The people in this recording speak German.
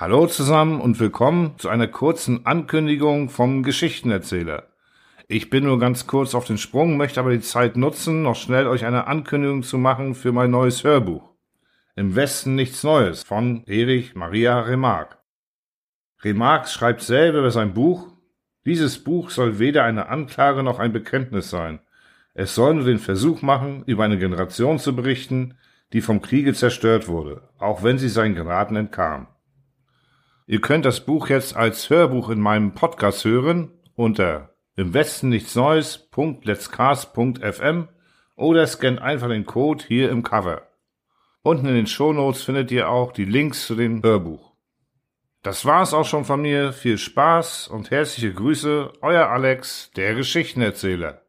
Hallo zusammen und willkommen zu einer kurzen Ankündigung vom Geschichtenerzähler. Ich bin nur ganz kurz auf den Sprung, möchte aber die Zeit nutzen, noch schnell euch eine Ankündigung zu machen für mein neues Hörbuch. Im Westen nichts Neues von Erich Maria Remarque. Remarque schreibt selber über sein Buch, dieses Buch soll weder eine Anklage noch ein Bekenntnis sein. Es soll nur den Versuch machen, über eine Generation zu berichten, die vom Kriege zerstört wurde, auch wenn sie seinen Geraten entkam. Ihr könnt das Buch jetzt als Hörbuch in meinem Podcast hören unter im Westen nichts Neues.letscast.fm oder scannt einfach den Code hier im Cover. Unten in den Shownotes findet ihr auch die Links zu dem Hörbuch. Das war's auch schon von mir. Viel Spaß und herzliche Grüße, euer Alex, der Geschichtenerzähler.